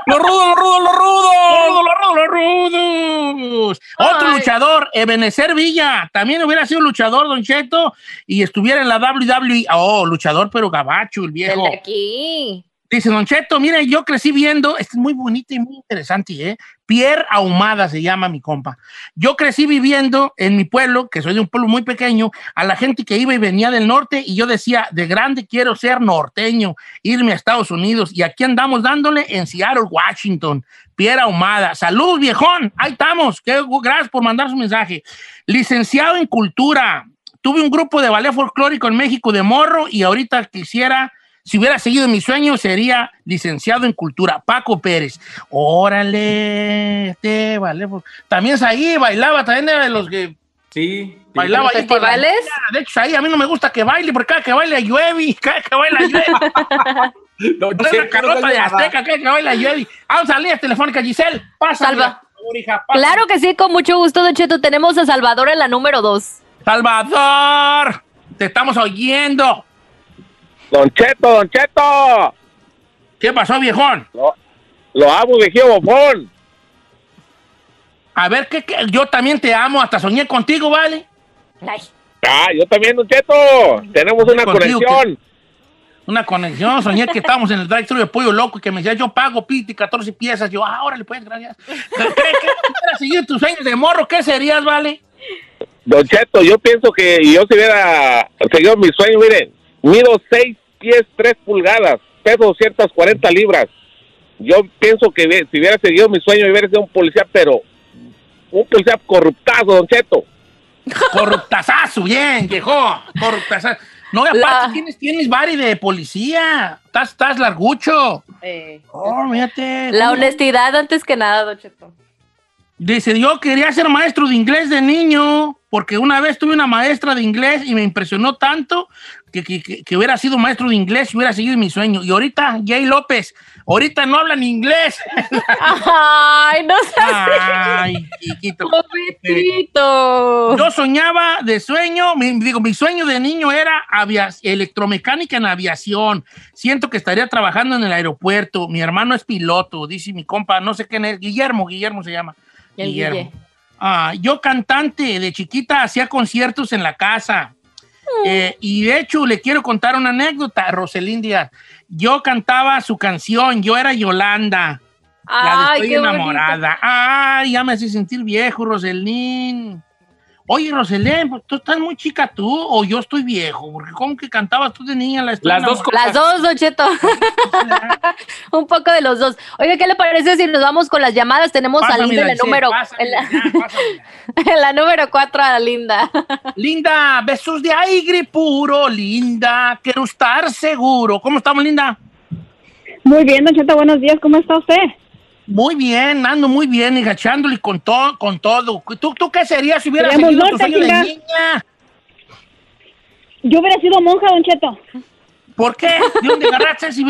¡Los rudos, los rudos, los rudos! ¡Los rudos, los rudos, los rudos! Otro Ay. luchador, Ebenezer Villa, también hubiera sido luchador, Don Cheto, y estuviera en la WWE. Oh, luchador, pero gabacho, el el viejo. de aquí. Dice Don Cheto, mire, yo crecí viendo, es muy bonito y muy interesante, ¿eh? Pierre Ahumada se llama mi compa. Yo crecí viviendo en mi pueblo, que soy de un pueblo muy pequeño, a la gente que iba y venía del norte y yo decía, de grande quiero ser norteño, irme a Estados Unidos y aquí andamos dándole en Seattle, Washington. Pierre Ahumada. Salud, viejón. Ahí estamos. Qué gracias por mandar su mensaje. Licenciado en cultura. Tuve un grupo de ballet folclórico en México de morro y ahorita quisiera si hubiera seguido mi sueño, sería licenciado en cultura. Paco Pérez. Órale, este, vale. pues, También ahí, bailaba, también era de los que Sí. bailaba ¿En ahí. para la-? De hecho, ahí a mí no me gusta que baile, porque cada que baila llueve, cada que baila llueve. Don Una carrota no de Azteca, cada que baila llueve. Vamos a líneas telefónicas, Giselle. Pasa. Salva. hija. Claro que sí, con mucho gusto, Don Cheto. Tenemos a Salvador en la número dos. Salvador, te estamos oyendo. Don Cheto, Don Cheto. ¿Qué pasó, viejón? Lo amo, viejo bofón. A ver, ¿qué, qué? yo también te amo, hasta soñé contigo, ¿vale? Ah, yo también, Don Cheto. Tenemos una conexión. Una conexión, soñé que estábamos en el drive-thru de Pollo Loco y que me decía, yo pago piti 14 piezas. Yo, ah, órale, pues, gracias. ¿Qué, qué, seguido tus sueños de morro? ¿Qué serías, vale? Don Cheto, yo pienso que yo si hubiera seguido mi sueño, miren, mido 6 pies 3 pulgadas, peso 240 libras. Yo pienso que si hubiera seguido mi sueño, hubiera sido un policía, pero un policía corruptazo, Don Cheto. Corruptazazo, bien, viejo. Corruptazazo. No, y aparte La- tienes, tienes bari de policía. Estás, estás largucho. Oh, fíjate. La honestidad antes que nada, Don Cheto. Dice, yo quería ser maestro de inglés de niño, porque una vez tuve una maestra de inglés y me impresionó tanto que, que- que- que hubiera sido maestro de inglés y hubiera seguido mi sueño. Y ahorita, Jay López, ahorita no hablan inglés. Ay, no seas Ay, chiquito. pobrecito. Yo soñaba de sueño, mi- digo, mi sueño de niño era electromecánica en aviación. Siento que estaría trabajando en el aeropuerto. Mi hermano es piloto, dice mi compa, no sé quién es, Guillermo, Guillermo se llama. Guillermo. Guille. Ah, yo cantante, de chiquita hacía conciertos en la casa. Eh, y de hecho le quiero contar una anécdota, Roselindia. Yo cantaba su canción, yo era Yolanda. La de Ay, Estoy qué bonito. enamorada. Ay, ya me hace sentir viejo, Roselín. Oye, Roselén, pues, tú estás muy chica tú o yo estoy viejo, porque como que cantabas tú de niña la Estoy Las dos enamorada? Las dos, Don Cheto. Un poco de los dos. Oiga, ¿qué le parece si nos vamos con las llamadas? Tenemos a Linda en la número, pásamela, en la, ya, pásamela. en la número cuatro a Linda. Linda, besos de aire puro, Linda, quiero estar seguro. ¿Cómo estamos, Linda? Muy bien, Don Cheto, buenos días, ¿cómo está usted? Muy bien, ando muy bien, higachándole con todo, con todo. ¿Tú, ¿Tú qué serías si hubieras Queremos seguido tu norte, sueño de niña? Yo hubiera sido monja, Don Cheto, ¿Por qué? ¿De dónde agarraste ese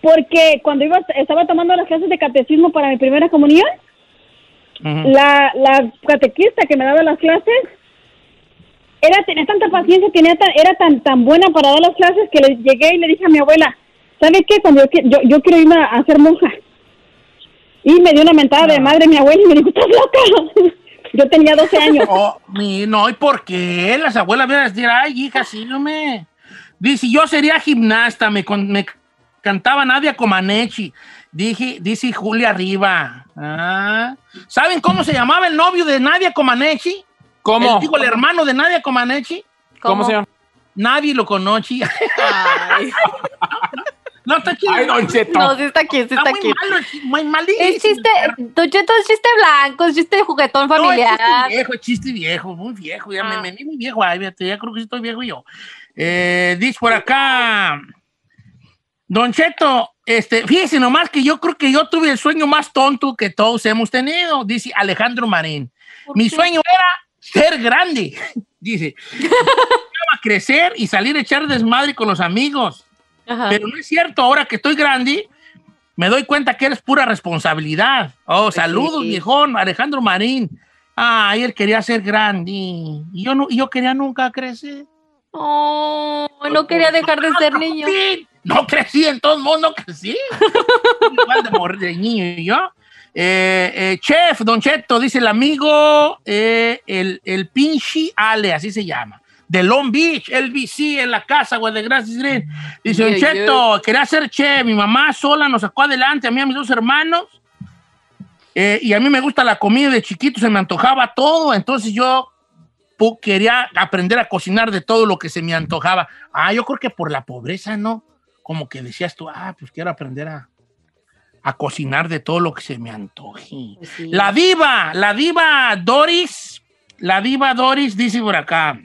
porque cuando iba, estaba tomando las clases de catecismo para mi primera comunión, la, la catequista que me daba las clases era tenía tanta paciencia, tenía tan- era tan tan buena para dar las clases que le llegué y le dije a mi abuela, ¿sabe qué? Cuando yo, yo, yo quiero irme a, a ser monja. Y me dio una mentada de madre mi abuela y me dijo, ¿estás loca? yo tenía 12 años. Oh, mi- no, ¿y por qué? Las abuelas van a decir, ay, hija, sí, no me... Dice, yo sería gimnasta, me, con- me cantaba Nadia Comaneci. Dije, dice Julia Riva. Ah. ¿Saben cómo se llamaba el novio de Nadia Comaneci? ¿Cómo? El, digo, el hermano de Nadia Comaneci. ¿Cómo se llama? Nadie lo conoce. No está chido. Ay, Don Cheto. No, sí está aquí, sí está muy aquí. malo, muy malísimo. Es chiste, Don Cheto, es chiste blanco, es chiste de juguetón No, es familiar. chiste viejo, es chiste viejo, muy viejo. Ya me, Ah. me vi muy viejo. Ay, fíjate, ya creo que estoy viejo yo. Eh, dice por acá. Don Cheto, este, fíjese nomás que yo creo que yo tuve el sueño más tonto que todos hemos tenido, dice Alejandro Marín. Mi sueño era ser grande, dice. Crecer y salir a echar desmadre con los amigos. Ajá. Pero no es cierto, ahora que estoy grande, me doy cuenta que eres pura responsabilidad. Oh, saludos, sí. viejón, Alejandro Marín. Ah, él quería ser grande. Y yo, no, yo quería nunca crecer. Oh, no quería dejar de ser niño. No crecí, en todo el mundo crecí. Igual de morir de niño y yo. Eh, eh, chef, Don Cheto, dice el amigo, eh, el, el pinche Ale, así se llama. De Long Beach, LBC, en la casa, güey, de Gracias Green. Dice, Don Yeah, Cheto, quería ser chef. Mi mamá sola nos sacó adelante, a mí y a mis dos hermanos. Eh, y a mí me gusta la comida de chiquito, se me antojaba todo. Entonces yo quería aprender a cocinar de todo lo que se me antojaba. Ah, yo creo que por la pobreza, ¿no? Como que decías tú, ah, pues quiero aprender a, a cocinar de todo lo que se me antoje. La diva, la diva Doris, la diva Doris dice por acá.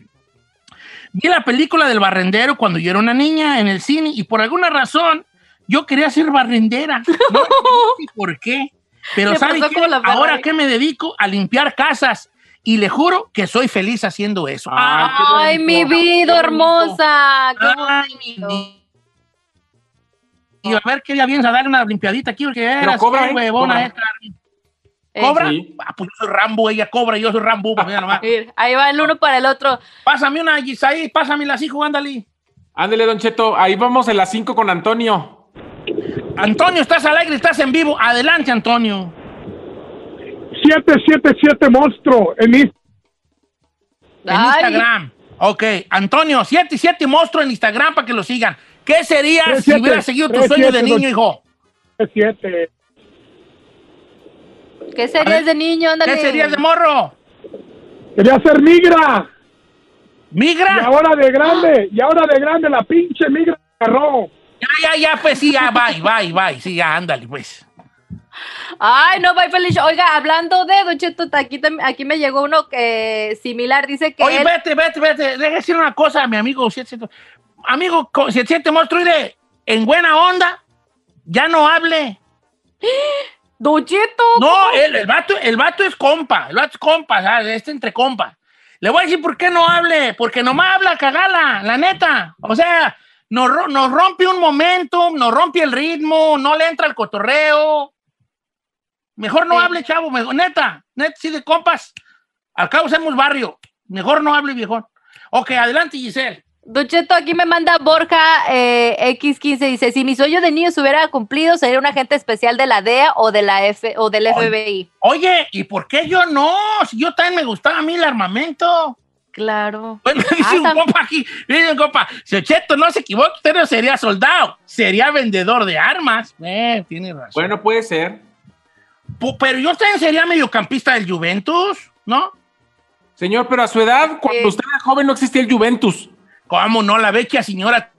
Vi la película del barrendero cuando yo era una niña en el cine y por alguna razón yo quería ser barrendera. No sé por qué. Pero Le ¿sabe pasó qué? Ahora que me dedico a limpiar casas y le juro que soy feliz haciendo eso. Ah, Ay, mi vida hermosa. Qué Ay, mi Y a ver qué día vienes a darle una limpiadita aquí porque eras cobra, ¿eh? huevona Cobra. esta. ¿Cobra? Sí. Ah, pues yo soy Rambo, ella cobra, yo soy Rambo. pues mira nomás. Ahí va el uno para el otro. Pásame una Gisaí, pásame las hijos, ándale. Ándele, Don Cheto, ahí vamos en las 5 con Antonio. Antonio, estás al aire, estás en vivo. Adelante, Antonio. 777 monstruo en Instagram. En. Instagram. Ok, Antonio, 7 y 7 monstruo en Instagram para que lo sigan. ¿Qué sería Tres, si siete. hubieras seguido tu Tres, sueño de siete, niño, don- hijo? 7. ¿Qué serías de niño? Ándale. ¿Qué serías de morro? Quería ser migra. Y ¿Migra? ahora de grande, y ahora de grande la pinche migra agarró. Ya, ya, ya, pues sí, ya, bye, bye, bye. Sí, ya, ándale, pues. Ay, no, bye feliz. Oiga, hablando de Don Cheto, aquí, aquí me llegó uno que similar. Dice que Oye, él- vete, vete, vete. Deja decir una cosa a mi amigo 77. Amigo co- 77 monstruo, mire, en buena onda, ya no hable. Don Cheto. No, el, el, vato, el vato es compa, el vato es compa, ¿sabes? Este entre compa. Le voy a decir por qué no hable, porque nomás habla cagala, la neta. O sea, nos, nos rompe un momento, nos rompe el ritmo, no le entra el cotorreo. Mejor no Sí. hable, chavo, mejor, neta, neta, sí, de compas. Al cabo somos barrio. Mejor no hable, viejón. Ok, adelante, Giselle. Don Cheto, aquí me manda Borja eh, X15. Dice: Si mi sueño de niño se hubiera cumplido, sería un agente especial de la DEA o, de la F, o del FBI. Oye, ¿y por qué yo no? Si yo también me gustaba a mí el armamento. Claro. Bueno, dice un tam- compa aquí, dice un compa, si no se equivoca, usted no sería soldado, sería vendedor de armas. Eh, tiene razón. Bueno, puede ser. Pero yo también sería mediocampista del Juventus, ¿no? Señor, pero a su edad, cuando Sí. usted era joven, no existía el Juventus. ¿Cómo no? La vecchia señora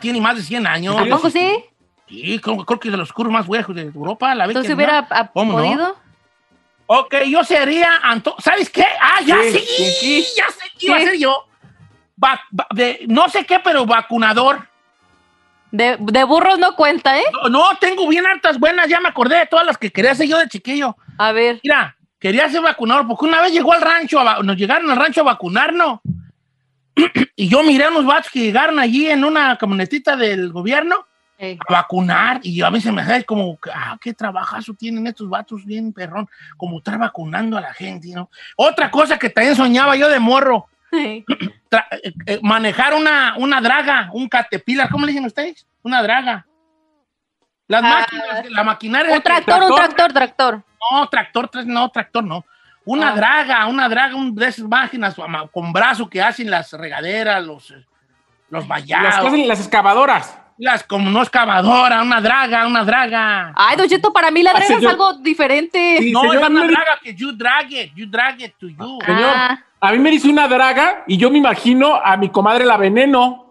tiene más de 100 años. ¿A poco sí? Sí, creo, creo que es de los cursos más viejos de Europa, la vecchia Entonces hubiera señora. ah, ¿Cómo no? podido. Ok, yo sería Anto- ¿Sabes qué? Ah, ya Sí, sí, sí. ya sé qué iba a ser yo. Va- va- de- no sé qué, pero vacunador. De, de burros no cuenta, ¿eh? No, no, tengo bien hartas buenas, ya me acordé de todas las que quería hacer yo de chiquillo. A ver. Mira, quería ser vacunador porque una vez llegó al rancho, a nos llegaron al rancho a vacunarnos. y yo miré a unos vatos que llegaron allí en una camionetita del gobierno a vacunar y a mí se me hace como, ah, qué trabajazo tienen estos vatos bien perrón, como estar vacunando a la gente, ¿no? Otra cosa que también soñaba yo de morro, eh, eh, manejar una, una draga, un caterpillar, ¿cómo le dicen ustedes? Una draga. Las Ah, máquinas, la maquinaria. Un tractor, un tractor, tractor. No, tractor, tres- no, tractor no. Una Ah. draga, una draga, un de esas máquinas con brazo que hacen las regaderas, los, eh, los Las, vallados. que hacen las excavadoras. Las como no excavadora, una draga, una draga. Ay, Don Cheto, para mí la Ah, draga es señor. algo diferente. Sí, no, señor, es una me draga que you drag it, you drag it to you. Señor, Ah. a mí me dice una draga y yo me imagino a mi comadre la veneno.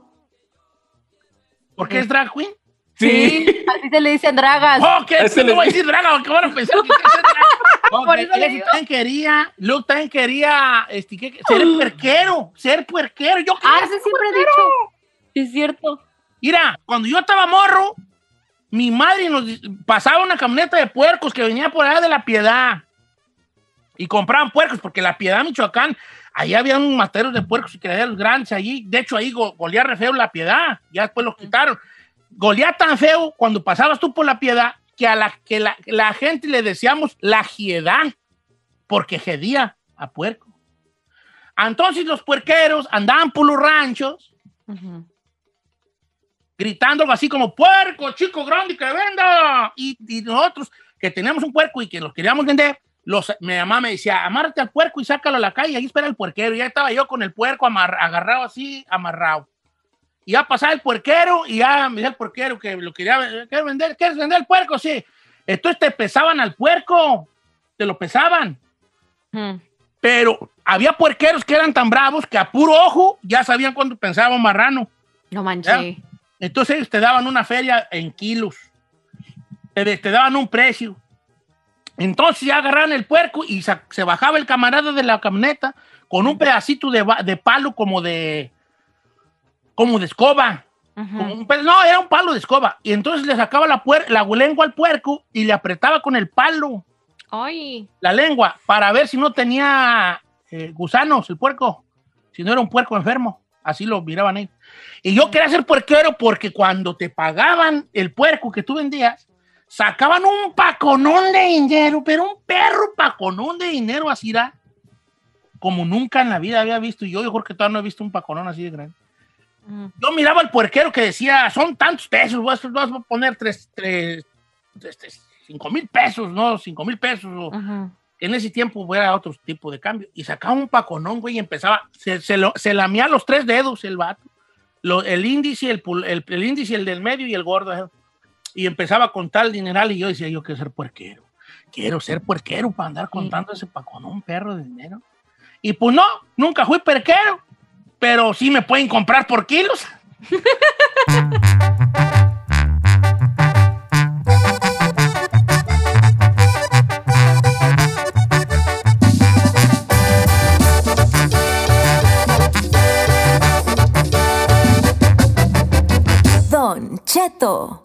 ¿Por qué es drag queen? Sí. Así se le dicen dragas. Oh, que Ese no le- voy a decir draga, porque van a pensar que es draga. Él quería, Luke también quería este, ¿qué- ser puerquero, ser puerquero. Yo quería Ah, eso siempre he dicho. Es cierto. Mira, cuando yo estaba morro, mi madre nos pasaba una camioneta de puercos que venía por allá de La Piedad. Y compraban puercos, porque La Piedad, Michoacán, ahí había un materos de puercos y criaderos grandes allí. De hecho, ahí go- golía re feo La Piedad. Ya después los quitaron. Golía tan feo cuando pasabas tú por La Piedad que a la, que la, la gente le decíamos la jiedad, porque jedía a puerco. Entonces los puerqueros andaban por los ranchos gritando algo así como puerco, chico grande que venda. Y, y nosotros que teníamos un puerco y que los queríamos vender, los, mi mamá me decía, amárrate al puerco y sácalo a la calle, ahí espera el puerquero. Y ya estaba yo con el puerco amar- agarrado así, amarrado. Y ya pasaba el puerquero y ya me decía el puerquero que lo quería ¿quieres vender. ¿Quieres vender el puerco? Sí. Entonces te pesaban al puerco, te lo pesaban. Pero había puerqueros que eran tan bravos que a puro ojo ya sabían cuánto pensaba un marrano. No manches. Entonces ellos te daban una feria en kilos. Te, te daban un precio. Entonces ya agarraban el puerco y sa- se bajaba el camarada de la camioneta con un pedacito de, de palo como de como de escoba. Como un pe- no, era un palo de escoba. Y entonces le sacaba la, puer- la lengua al puerco y le apretaba con el palo Ay. la lengua para ver si no tenía eh, gusanos el puerco, si no era un puerco enfermo. Así lo miraban ellos. Y yo quería ser puerquero porque cuando te pagaban el puerco que tú vendías, sacaban un paconón de dinero, pero un perro paconón de dinero así era, como nunca en la vida había visto. Y yo, yo creo que todavía no he visto un paconón así de grande. Yo miraba al puerquero que decía, son tantos pesos, vas, vas a poner tres, tres, tres- tres- cinco mil pesos, ¿no? Cinco mil pesos. o- En ese tiempo era otro tipo de cambio. Y sacaba un paconón, güey, y empezaba, se, se, lo- se lamía los tres dedos el vato. Lo- el índice, el, el, el índice, el del medio y el gordo. Y empezaba a contar el dineral y yo decía, yo quiero ser puerquero. Quiero ser puerquero para andar contando ese paconón, perro de dinero. Y pues no, nunca fui puerquero, pero sí me pueden comprar por kilos. Don Cheto.